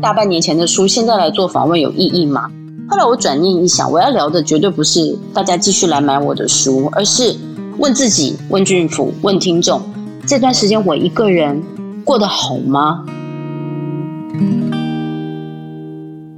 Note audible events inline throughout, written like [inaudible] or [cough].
大半年前的书，现在来做访问有意义吗？后来我转念一想，我要聊的绝对不是大家继续来买我的书，而是问自己、问俊福、问听众：这段时间我一个人过得好吗？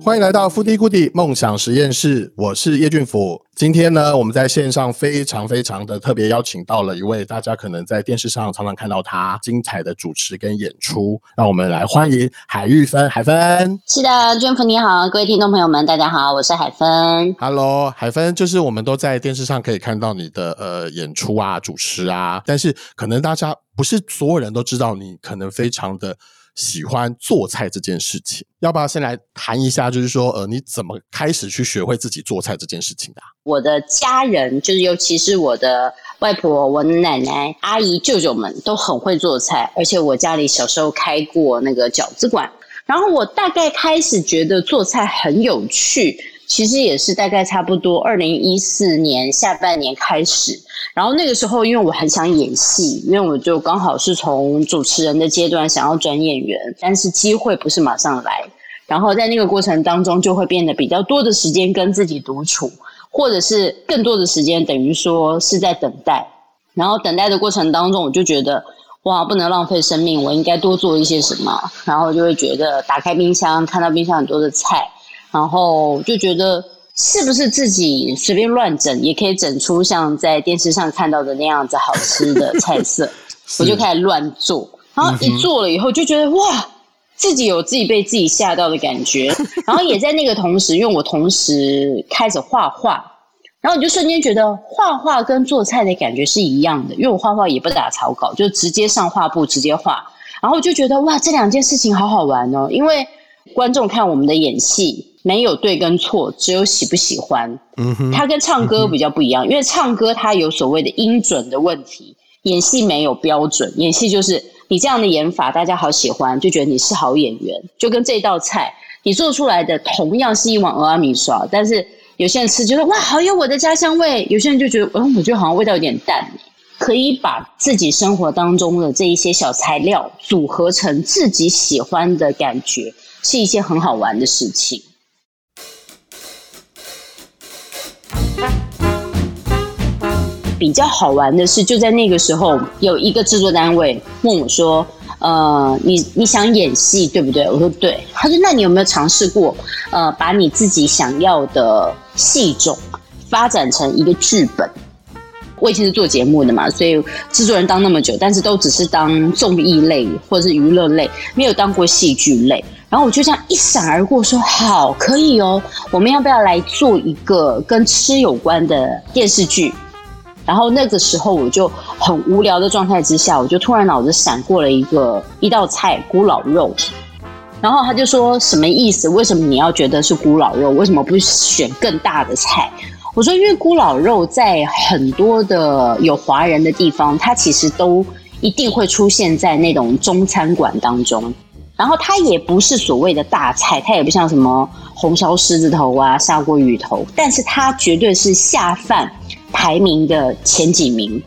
欢迎来到 Foodie Goodie 梦想实验室，我是叶俊甫。今天呢，我们在线上非常非常的特别邀请到了一位大家可能在电视上常常看到他精彩的主持跟演出，让我们来欢迎海玉芬。海芬，是的，俊甫你好，各位听众朋友们，大家好，我是海芬。Hello，海芬，就是我们都在电视上可以看到你的呃演出啊、主持啊，但是可能大家不是所有人都知道你可能非常的。喜欢做菜这件事情，要不要先来谈一下？就是说，呃，你怎么开始去学会自己做菜这件事情的？我的家人，就是尤其是我的外婆、我奶奶、阿姨、舅舅们都很会做菜，而且我家里小时候开过那个饺子馆，然后我大概开始觉得做菜很有趣。其实也是大概差不多二零一四年下半年开始，然后那个时候因为我很想演戏，因为我就刚好是从主持人的阶段想要转演员，但是机会不是马上来，然后在那个过程当中就会变得比较多的时间跟自己独处，或者是更多的时间等于说是在等待，然后等待的过程当中我就觉得哇，不能浪费生命，我应该多做一些什么，然后就会觉得打开冰箱看到冰箱很多的菜。然后就觉得是不是自己随便乱整也可以整出像在电视上看到的那样子好吃的菜色，[laughs] 我就开始乱做。然后一做了以后就觉得哇，自己有自己被自己吓到的感觉。[laughs] 然后也在那个同时，因为我同时开始画画，然后我就瞬间觉得画画跟做菜的感觉是一样的，因为我画画也不打草稿，就直接上画布直接画。然后我就觉得哇，这两件事情好好玩哦，因为观众看我们的演戏。没有对跟错，只有喜不喜欢。嗯哼，它跟唱歌比较不一样，嗯、因为唱歌它有所谓的音准的问题，演戏没有标准。演戏就是你这样的演法，大家好喜欢，就觉得你是好演员。就跟这道菜，你做出来的同样是一碗蚵仔面线，但是有些人吃觉得哇，好有我的家乡味；有些人就觉得，嗯，我觉得好像味道有点淡。可以把自己生活当中的这一些小材料组合成自己喜欢的感觉，是一件很好玩的事情。比较好玩的是，就在那个时候，有一个制作单位问我说：“呃，你你想演戏对不对？”我说：“对。”他说：“那你有没有尝试过，呃，把你自己想要的戏种发展成一个剧本？”我以前是做节目的嘛，所以制作人当那么久，但是都只是当综艺类或者是娱乐类，没有当过戏剧类。然后我就这样一闪而过，说：“好，可以哦，我们要不要来做一个跟吃有关的电视剧？”然后那个时候我就很无聊的状态之下，我就突然脑子闪过了一个一道菜——咕咾肉。然后他就说：“什么意思？为什么你要觉得是咕咾肉？为什么不选更大的菜？”我说：“因为咕咾肉在很多的有华人的地方，它其实都一定会出现在那种中餐馆当中。然后它也不是所谓的大菜，它也不像什么红烧狮子头啊、砂锅鱼头，但是它绝对是下饭。”排名的前几名，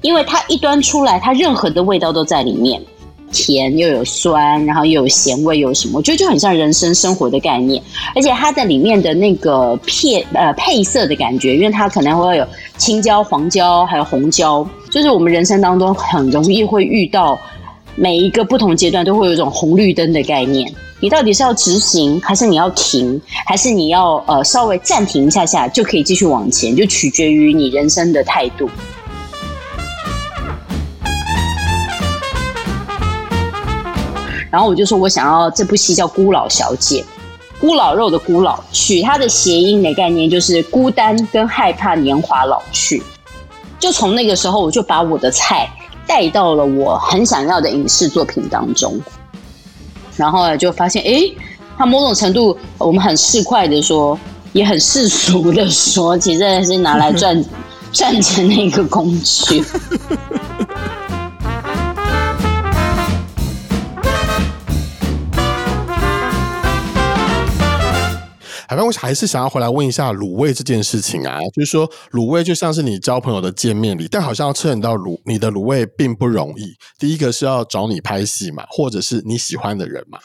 因为它一端出来，它任何的味道都在里面，甜又有酸，然后又有咸味，又有什么？我觉得就很像人生生活的概念。而且它的里面的那个片呃配色的感觉，因为它可能会有青椒、黄椒，还有红椒，就是我们人生当中很容易会遇到，每一个不同阶段都会有一种红绿灯的概念。你到底是要直行，还是你要停，还是你要呃稍微暂停一下下就可以继续往前？就取决于你人生的态度。然后我就说我想要这部戏叫《孤老小姐》，孤老肉的孤老，取它的谐音的概念就是孤单跟害怕年华老去。就从那个时候，我就把我的菜带到了我很想要的影视作品当中。然后就发现，哎，他某种程度，我们很市侩的说，也很世俗的说，其实是拿来赚 [laughs] 赚钱的一个工具。海帆，我还是想要回来问一下卤味这件事情啊，就是说卤味就像是你交朋友的见面礼，但好像要吃到卤，你的卤味并不容易。第一个是要找你拍戏嘛，或者是你喜欢的人嘛。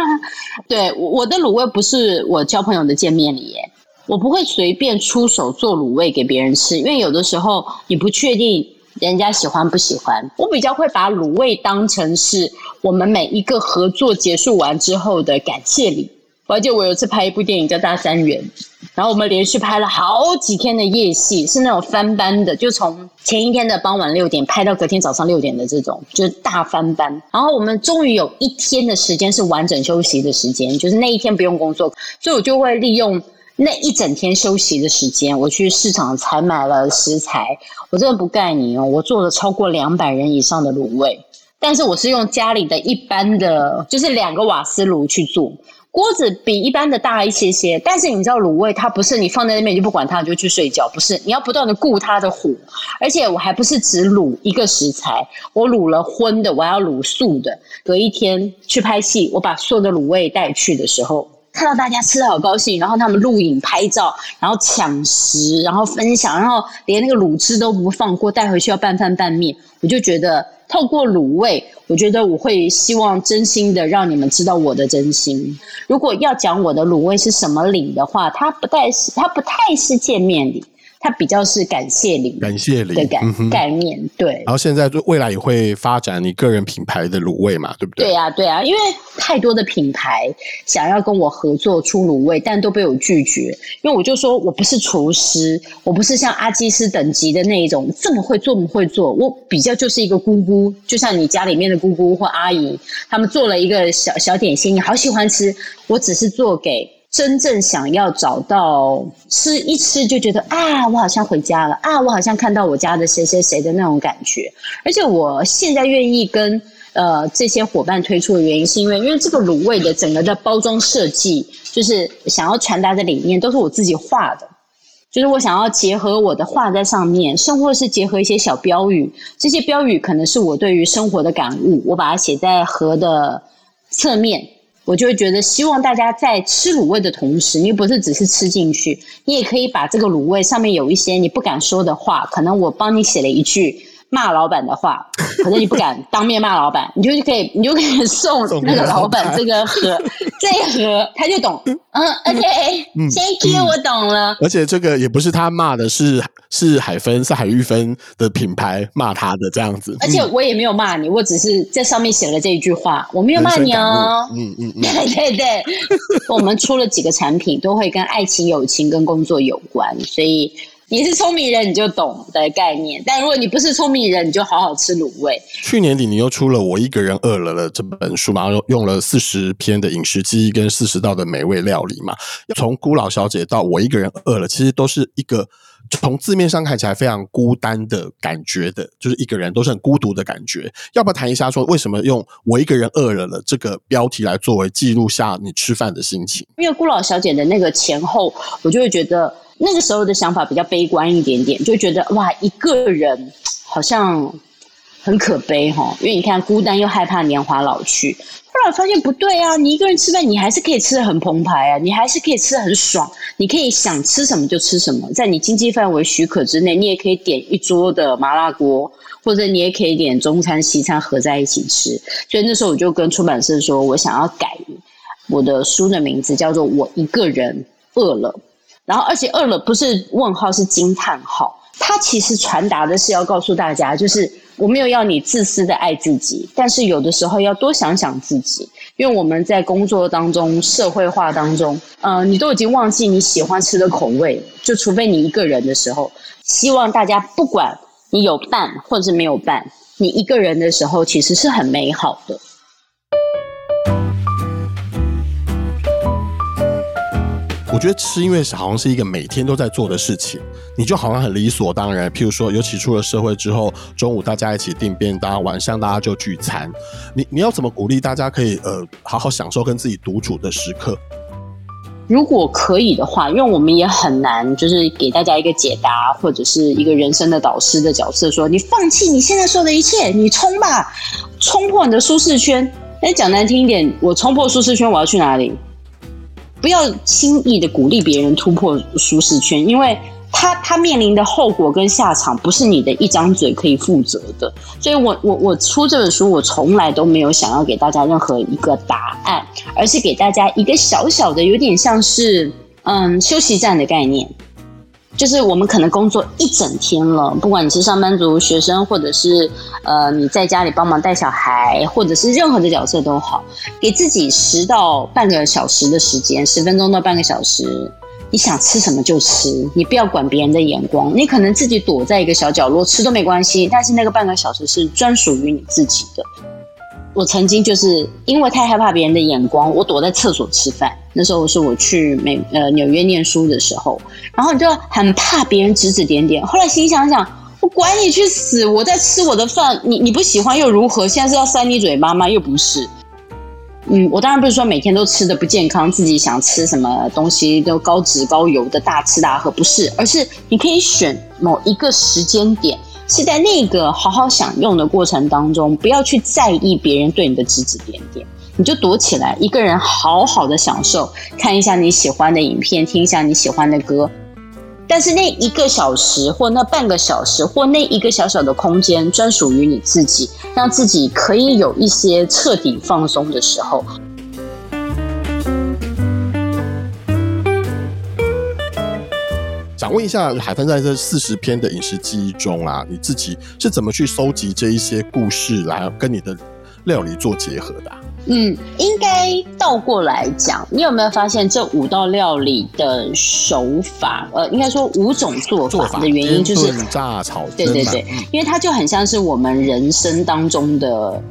[laughs] 对，我的卤味不是我交朋友的见面礼耶，我不会随便出手做卤味给别人吃，因为有的时候你不确定人家喜欢不喜欢。我比较会把卤味当成是我们每一个合作结束完之后的感谢礼。我还记得我有一次拍一部电影叫《大三元》，然后我们连续拍了好几天的夜戏，是那种翻班的，就从前一天的傍晚六点拍到隔天早上六点的这种，就是大翻班。然后我们终于有一天的时间是完整休息的时间，就是那一天不用工作，所以我就会利用那一整天休息的时间，我去市场采买了食材。我真的不盖你哦，我做了超过两百人以上的卤味，但是我是用家里的一般的，就是两个瓦斯炉去做。锅子比一般的大一些些，但是你知道卤味它不是你放在那边就不管它你就去睡觉，不是，你要不断的顾它的火，而且我还不是只卤一个食材，我卤了荤的，我还要卤素的。隔一天去拍戏，我把所有的卤味带去的时候，看到大家吃的好高兴，然后他们录影拍照，然后抢食，然后分享，然后连那个卤汁都不放过，带回去要拌饭拌面，我就觉得。透过卤味，我觉得我会希望真心的让你们知道我的真心。如果要讲我的卤味是什么礼的话，它不太是，它不太是见面礼。它比较是感谢礼，感谢礼的概概念，对。然后现在未来也会发展你个人品牌的卤味嘛，对不对？对啊，对啊，因为太多的品牌想要跟我合作出卤味，但都被我拒绝。因为我就说我不是厨师，我不是像阿基师等级的那一种这么会做，这么会做。我比较就是一个姑姑，就像你家里面的姑姑或阿姨，他们做了一个小小点心，你好喜欢吃，我只是做给。真正想要找到吃一吃就觉得啊，我好像回家了啊，我好像看到我家的谁谁谁的那种感觉。而且我现在愿意跟呃这些伙伴推出的原因，是因为因为这个卤味的整个的包装设计，就是想要传达的理念都是我自己画的，就是我想要结合我的画在上面，甚或是结合一些小标语，这些标语可能是我对于生活的感悟，我把它写在盒的侧面。我就会觉得，希望大家在吃卤味的同时，你不是只是吃进去，你也可以把这个卤味上面有一些你不敢说的话，可能我帮你写了一句骂老板的话，[laughs] 可是你不敢当面骂老板，你就可以，你就可以送那个老板这个盒，这一盒他就懂。嗯，OK，Thank you，我懂了。而且这个也不是他骂的，是是海芬，是海玉芬的品牌骂他的这样子。而且我也没有骂你，我只是在上面写了这一句话，我没有骂你哦。嗯嗯嗯，对对 [laughs] 对，[laughs] 我们出了几个产品，都会跟爱情、友情跟工作有关，所以。你是聪明人，你就懂的概念。但如果你不是聪明人，你就好好吃卤味。去年底你又出了《我一个人饿了了》这本书嘛，然后用了四十篇的饮食记忆跟四十道的美味料理嘛。从孤老小姐到我一个人饿了，其实都是一个从字面上看起来非常孤单的感觉的，就是一个人都是很孤独的感觉。要不要谈一下说为什么用“我一个人饿了了”这个标题来作为记录下你吃饭的心情？因为孤老小姐的那个前后，我就会觉得。那个时候的想法比较悲观一点点，就觉得哇，一个人好像很可悲哈，因为你看孤单又害怕年华老去。后来发现不对啊，你一个人吃饭，你还是可以吃得很澎湃啊，你还是可以吃得很爽，你可以想吃什么就吃什么，在你经济范围许可之内，你也可以点一桌的麻辣锅，或者你也可以点中餐西餐合在一起吃。所以那时候我就跟出版社说，我想要改我的书的名字，叫做《我一个人饿了》。然后，而且饿了不是问号，是惊叹号。它其实传达的是要告诉大家，就是我没有要你自私的爱自己，但是有的时候要多想想自己，因为我们在工作当中、社会化当中，呃，你都已经忘记你喜欢吃的口味，就除非你一个人的时候。希望大家不管你有伴或者是没有伴，你一个人的时候其实是很美好的。我觉得吃，因为好像是一个每天都在做的事情，你就好像很理所当然。譬如说，尤其出了社会之后，中午大家一起订便当，晚上大家就聚餐。你你要怎么鼓励大家可以呃好好享受跟自己独处的时刻？如果可以的话，因为我们也很难，就是给大家一个解答或者是一个人生的导师的角色，说你放弃你现在说的一切，你冲吧，冲破你的舒适圈。哎，讲难听一点，我冲破舒适圈，我要去哪里？不要轻易的鼓励别人突破舒适圈，因为他他面临的后果跟下场不是你的一张嘴可以负责的。所以我我我出这本书，我从来都没有想要给大家任何一个答案，而是给大家一个小小的，有点像是嗯休息站的概念。就是我们可能工作一整天了，不管你是上班族、学生，或者是呃你在家里帮忙带小孩，或者是任何的角色都好，给自己十到半个小时的时间，十分钟到半个小时，你想吃什么就吃，你不要管别人的眼光，你可能自己躲在一个小角落吃都没关系，但是那个半个小时是专属于你自己的。我曾经就是因为太害怕别人的眼光，我躲在厕所吃饭。那时候是我去美呃纽约念书的时候，然后你就很怕别人指指点点。后来心想想，我管你去死！我在吃我的饭，你你不喜欢又如何？现在是要塞你嘴巴吗？又不是。嗯，我当然不是说每天都吃的不健康，自己想吃什么东西都高脂高油的大吃大喝，不是，而是你可以选某一个时间点。是在那个好好享用的过程当中，不要去在意别人对你的指指点点，你就躲起来，一个人好好的享受，看一下你喜欢的影片，听一下你喜欢的歌。但是那一个小时，或那半个小时，或那一个小小的空间，专属于你自己，让自己可以有一些彻底放松的时候。想问一下，海芬在这四十篇的饮食记忆中啊，你自己是怎么去收集这一些故事来跟你的料理做结合的啊？嗯，应该倒过来讲，你有没有发现这五道料理的手法？呃，应该说五种做法的原因就是炸、炒、对对对，因为它就很像是我们人生当中的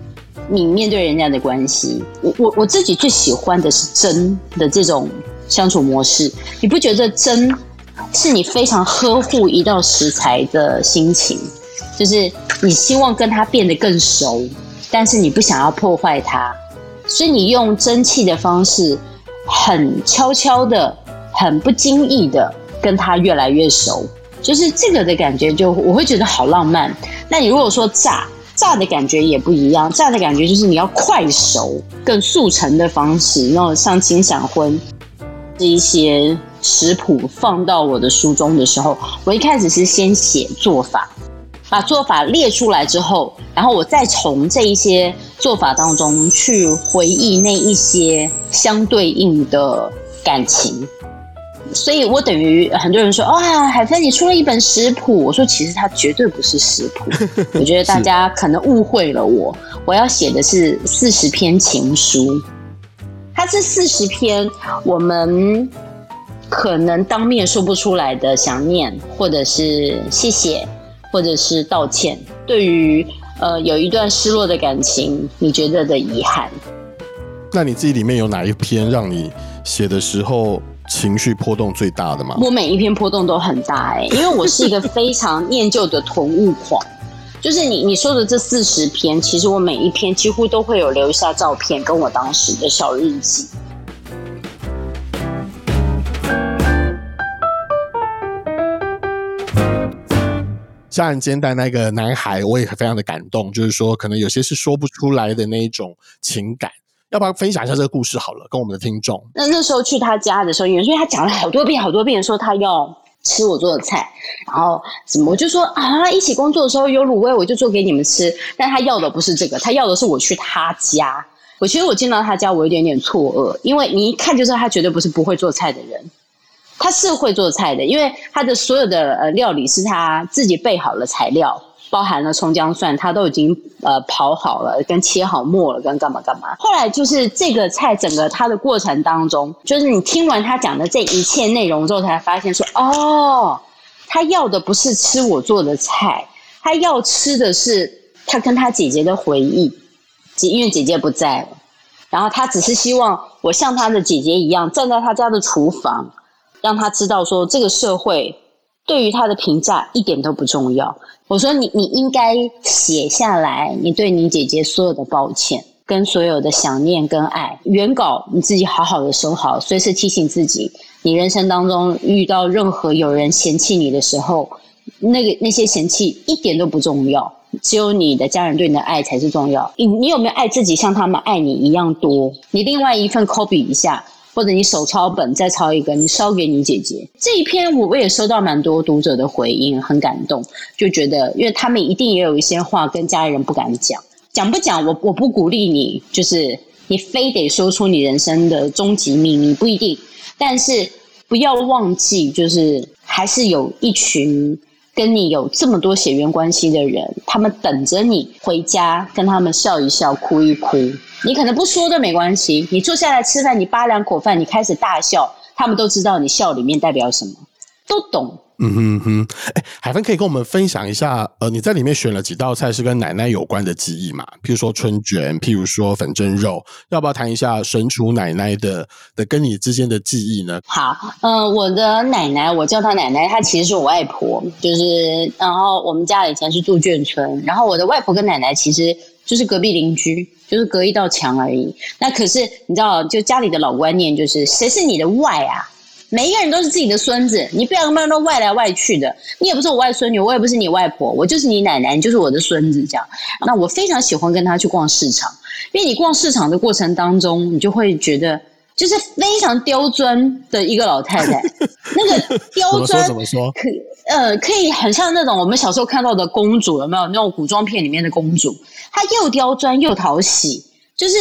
你面对人家的关系。我我我自己最喜欢的是蒸的这种相处模式，你不觉得蒸？是你非常呵护一道食材的心情，就是你希望跟它变得更熟，但是你不想要破坏它，所以你用蒸汽的方式，很悄悄的、很不经意的跟它越来越熟，就是这个的感觉，就我会觉得好浪漫。那你如果说炸，炸的感觉也不一样，炸的感觉就是你要快熟、更速成的方式，那种像金闪婚这一些。食谱放到我的书中的时候，我一开始是先写做法，把做法列出来之后，然后我再从这一些做法当中去回忆那一些相对应的感情。所以我等于很多人说，哇，海芬你出了一本食谱，我说其实它绝对不是食谱，我觉得大 [laughs] 家可能误会了我，我要写的是四十篇情书，它是四十篇我们。可能当面说不出来的想念，或者是谢谢，或者是道歉。对于呃有一段失落的感情，你觉得的遗憾。那你自己里面有哪一篇让你写的时候情绪波动最大的吗？我每一篇波动都很大哎、欸，因为我是一个非常念旧的囤物狂。[laughs] 就是你你说的这四十篇，其实我每一篇几乎都会有留下照片，跟我当时的小日记。家人间带那个男孩，我也非常的感动。就是说，可能有些是说不出来的那一种情感，要不要分享一下这个故事好了，跟我们的听众。那那时候去他家的时候，因为他讲了好多遍、好多遍，说他要吃我做的菜，然后怎么我就说啊，一起工作的时候有卤味，我就做给你们吃。但他要的不是这个，他要的是我去他家。我其实我进到他家，我有点点错愕，因为你一看就知道他绝对不是不会做菜的人。他是会做菜的，因为他的所有的呃料理是他自己备好了材料，包含了葱姜蒜，他都已经呃刨好了，跟切好末了，跟干嘛干嘛。后来就是这个菜整个他的过程当中，就是你听完他讲的这一切内容之后，才发现说哦，他要的不是吃我做的菜，他要吃的是他跟他姐姐的回忆，因为姐姐不在了，然后他只是希望我像他的姐姐一样站在他家的厨房。让他知道说，这个社会对于他的评价一点都不重要。我说你，你应该写下来，你对你姐姐所有的抱歉，跟所有的想念跟爱。原稿你自己好好的收好，随时提醒自己，你人生当中遇到任何有人嫌弃你的时候，那个那些嫌弃一点都不重要，只有你的家人对你的爱才是重要。你你有没有爱自己，像他们爱你一样多？你另外一份 copy 一下。或者你手抄本再抄一个，你烧给你姐姐。这一篇我我也收到蛮多读者的回应，很感动，就觉得因为他们一定也有一些话跟家人不敢讲，讲不讲我我不鼓励你，就是你非得说出你人生的终极秘密，不一定，但是不要忘记，就是还是有一群。跟你有这么多血缘关系的人，他们等着你回家，跟他们笑一笑，哭一哭。你可能不说都没关系，你坐下来吃饭，你扒两口饭，你开始大笑，他们都知道你笑里面代表什么，都懂。嗯哼哼，哎，海芬可以跟我们分享一下，呃，你在里面选了几道菜是跟奶奶有关的记忆嘛？譬如说春卷，譬如说粉蒸肉，要不要谈一下神厨奶奶的的跟你之间的记忆呢？好，嗯、呃，我的奶奶，我叫她奶奶，她其实是我外婆，就是，然后我们家以前是住眷村，然后我的外婆跟奶奶其实就是隔壁邻居，就是隔一道墙而已。那可是你知道，就家里的老观念就是，谁是你的外啊？每一个人都是自己的孙子，你不要跟他们都外来外去的。你也不是我外孙女，我也不是你外婆，我就是你奶奶，你就是我的孙子。这样，那我非常喜欢跟他去逛市场，因为你逛市场的过程当中，你就会觉得就是非常刁钻的一个老太太。[laughs] 那个刁钻怎么说？怎么说？可呃，可以很像那种我们小时候看到的公主，有没有那种古装片里面的公主？她又刁钻又讨喜，就是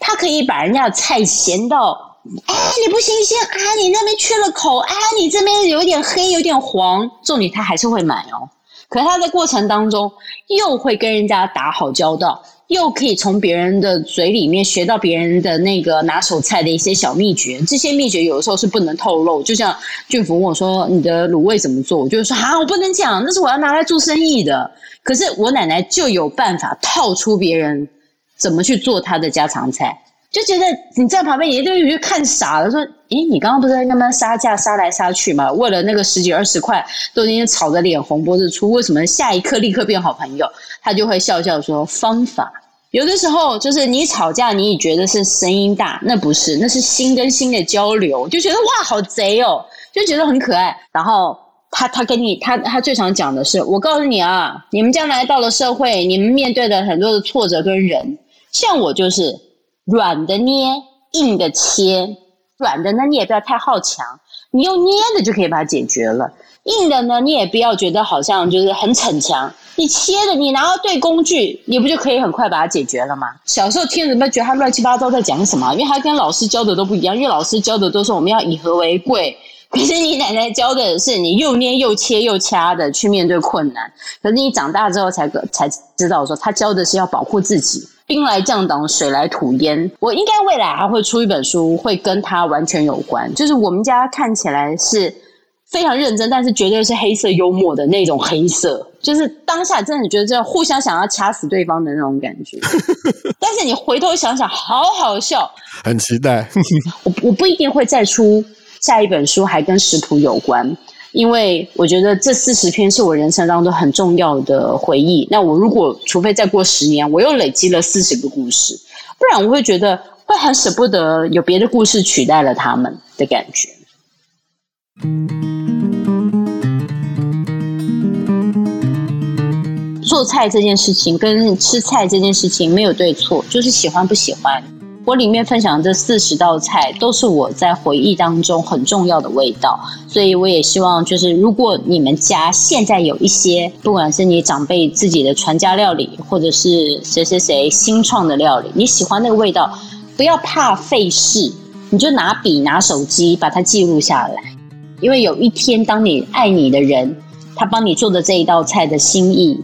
她可以把人家的菜咸到。哎，你不新鲜啊？你那边缺了口啊？你这边有点黑，有点黄，重点他还是会买哦。可是他的过程当中又会跟人家打好交道，又可以从别人的嘴里面学到别人的那个拿手菜的一些小秘诀。这些秘诀有的时候是不能透露。就像俊福问我说：“你的卤味怎么做？”我就说：“啊，我不能讲，那是我要拿来做生意的。”可是我奶奶就有办法套出别人怎么去做他的家常菜。就觉得你在旁边，你都有点看傻了，说：“诶，你刚刚不是在那边杀价杀来杀去吗？为了那个十几二十块，都已经吵得脸红脖子粗，为什么下一刻立刻变好朋友？”他就会笑笑说：“方法。有的时候就是你吵架，你也觉得是声音大，那不是，那是心跟心的交流，就觉得哇，好贼哦，就觉得很可爱。然后他他跟你他他最常讲的是：我告诉你啊，你们将来到了社会，你们面对的很多的挫折跟人，像我就是。”软的捏，硬的切。软的呢，你也不要太好强，你用捏的就可以把它解决了。硬的呢，你也不要觉得好像就是很逞强，你切的，你拿到对工具，你不就可以很快把它解决了吗？小时候听人们觉得他乱七八糟在讲什么，因为他跟老师教的都不一样，因为老师教的都是我们要以和为贵，[laughs] 可是你奶奶教的是你又捏又切又掐的去面对困难。可是你长大之后才才知道说，他教的是要保护自己。兵来将挡，水来土掩。我应该未来还会出一本书，会跟他完全有关。就是我们家看起来是非常认真，但是绝对是黑色幽默的那种黑色。就是当下真的觉得这样互相想要掐死对方的那种感觉。[laughs] 但是你回头想想，好好笑。很期待。我我不一定会再出下一本书，还跟食谱有关。因为我觉得这四十篇是我人生当中很重要的回忆。那我如果除非再过十年，我又累积了四十个故事，不然我会觉得会很舍不得有别的故事取代了他们的感觉。做菜这件事情跟吃菜这件事情没有对错，就是喜欢不喜欢。我里面分享这四十道菜，都是我在回忆当中很重要的味道，所以我也希望，就是如果你们家现在有一些，不管是你长辈自己的传家料理，或者是谁谁谁新创的料理，你喜欢那个味道，不要怕费事，你就拿笔拿手机把它记录下来，因为有一天当你爱你的人，他帮你做的这一道菜的心意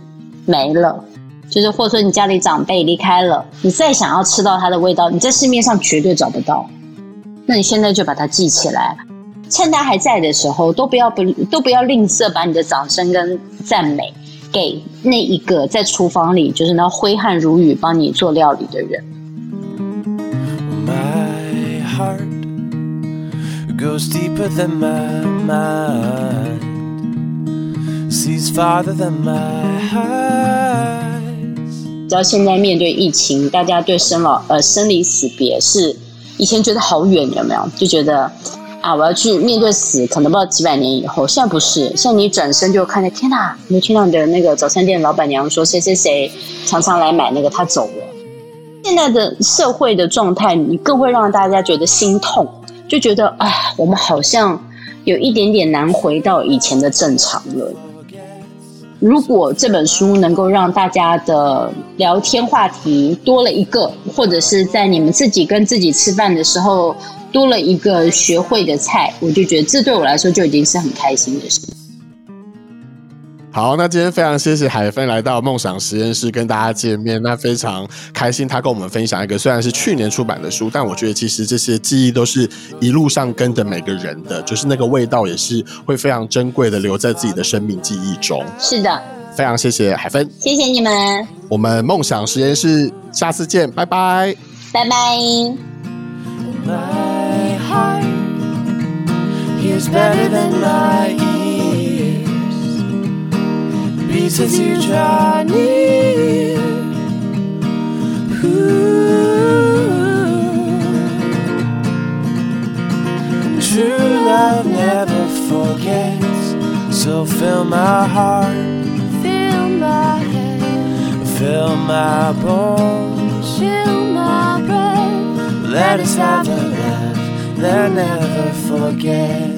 没了。就是，或者说你家里长辈离开了，你再想要吃到它的味道，你在市面上绝对找不到。那你现在就把它记起来，趁他还在的时候，都不要不都不要吝啬，把你的掌声跟赞美给那一个在厨房里就是那挥汗如雨帮你做料理的人。My heart goes deeper than my mind, sees farther than my heart. 知道现在面对疫情，大家对生老呃生离死别是以前觉得好远，有没有？就觉得啊，我要去面对死，可能不知道几百年以后。现在不是，现在你转身就看见，天哪！你听到你的那个早餐店老板娘说，谁谁谁常常来买那个，他走了。现在的社会的状态，你更会让大家觉得心痛，就觉得啊，我们好像有一点点难回到以前的正常了。如果这本书能够让大家的聊天话题多了一个，或者是在你们自己跟自己吃饭的时候多了一个学会的菜，我就觉得这对我来说就已经是很开心的事。好那今天非常谢谢海芬来到梦想实验室跟大家见面。那非常开心他跟我们分享一个虽然是去年出版的书但我觉得其实这些记忆都是一路上跟着每个人的就是那个味道也是会非常珍贵的留在自己的生命记忆中。是的。非常谢谢海芬。谢谢你们我们梦想实验室下次见拜拜。拜拜 my heart is better than my beats as you draw near. Ooh. True love never forgets, so fill my heart, fill my head, fill my bones, fill my breath. Let us have a love that never forgets.